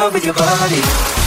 love with your body.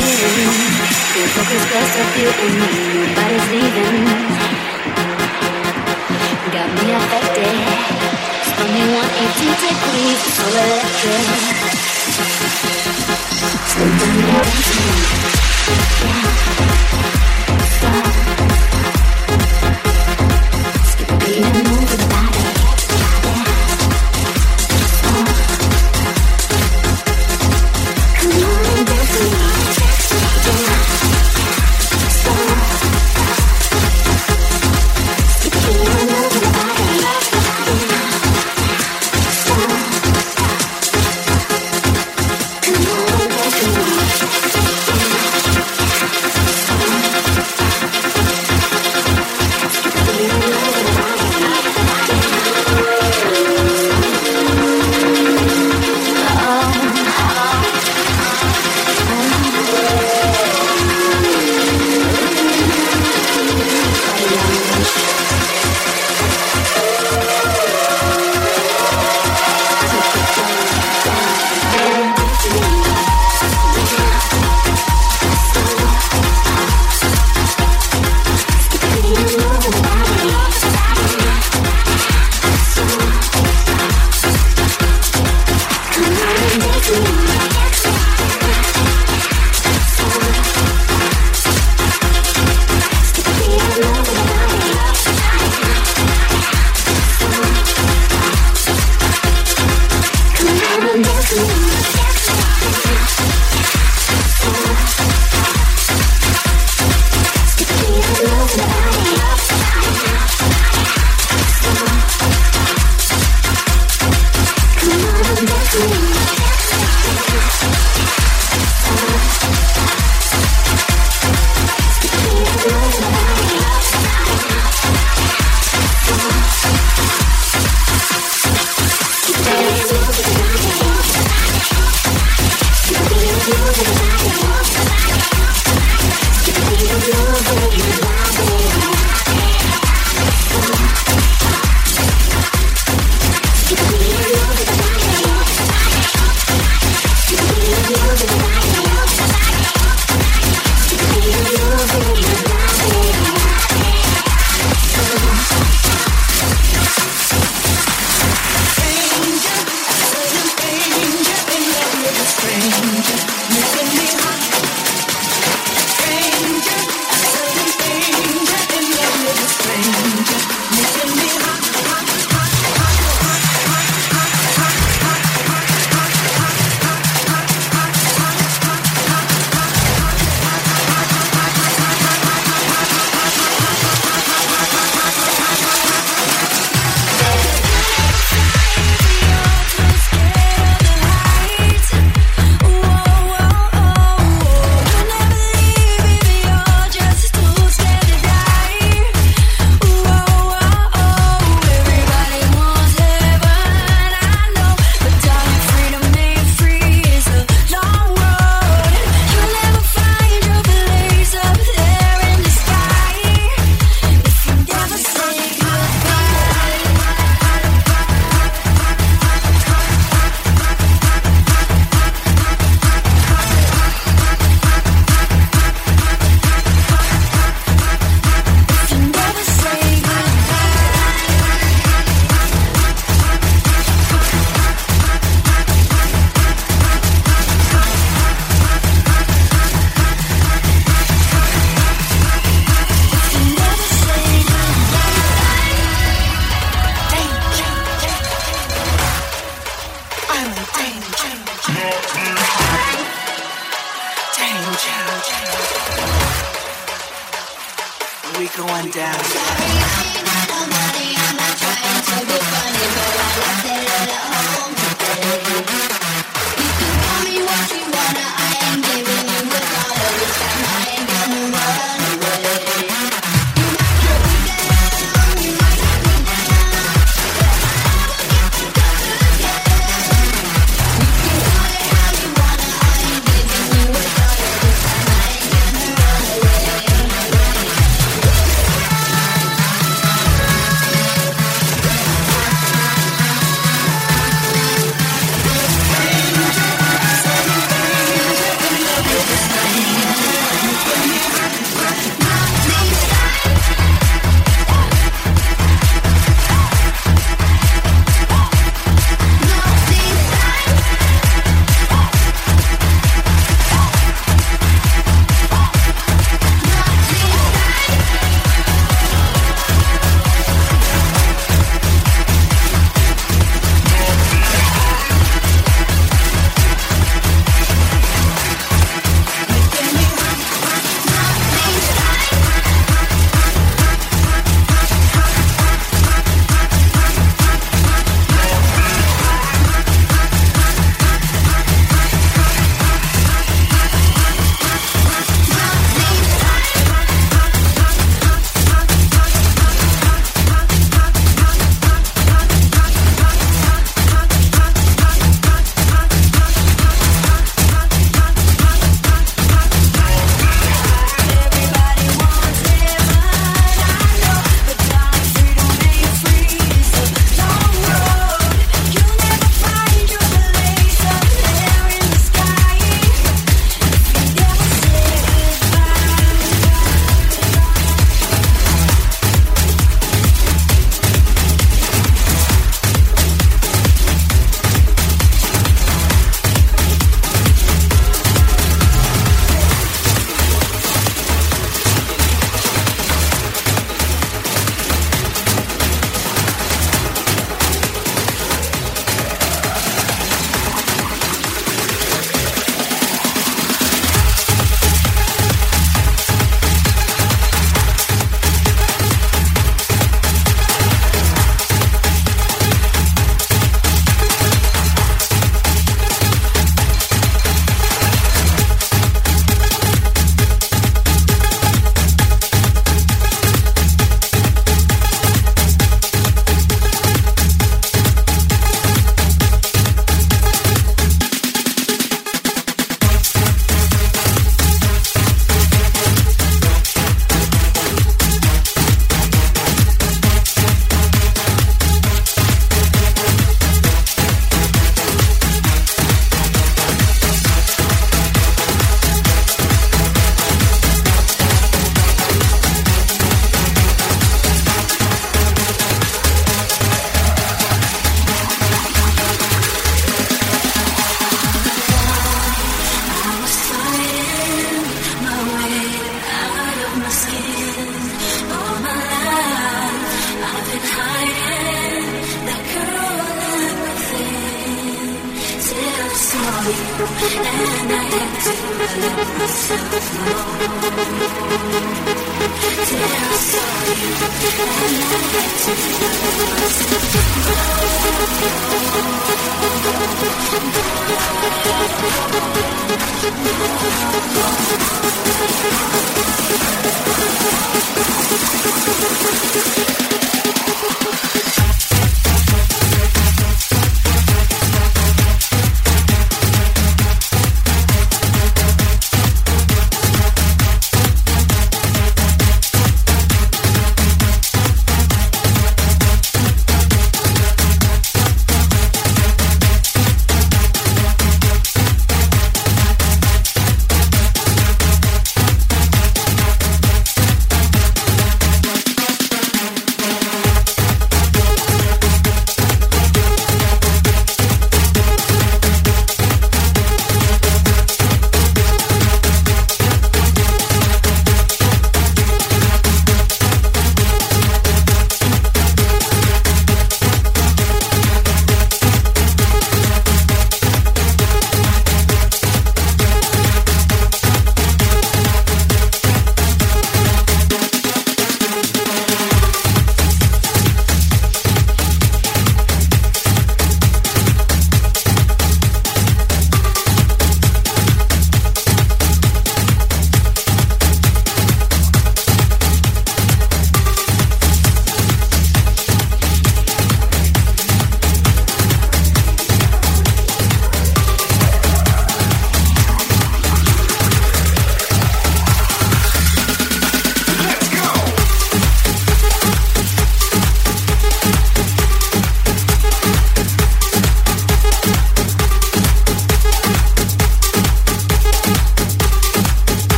you. Your focus just a few in me. Got me affected. So electric. Stop.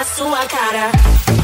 na sua cara.